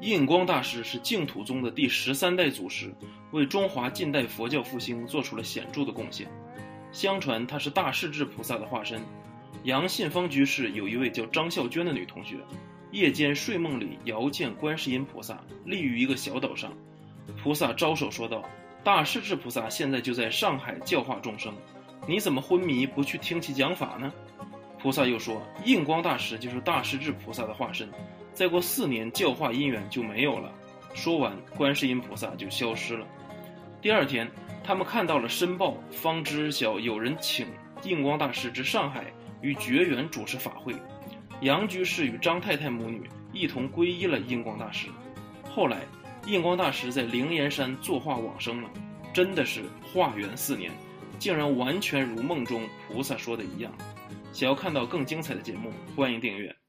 印光大师是净土宗的第十三代祖师，为中华近代佛教复兴做出了显著的贡献。相传他是大势至菩萨的化身。杨信芳居士有一位叫张孝娟的女同学，夜间睡梦里遥见观世音菩萨立于一个小岛上，菩萨招手说道：“大势至菩萨现在就在上海教化众生，你怎么昏迷不去听其讲法呢？”菩萨又说：“印光大师就是大势至菩萨的化身。”再过四年，教化因缘就没有了。说完，观世音菩萨就消失了。第二天，他们看到了申报，方知晓有人请印光大师至上海与觉缘主持法会。杨居士与张太太母女一同皈依了印光大师。后来，印光大师在灵岩山作化往生了。真的是化缘四年，竟然完全如梦中菩萨说的一样。想要看到更精彩的节目，欢迎订阅。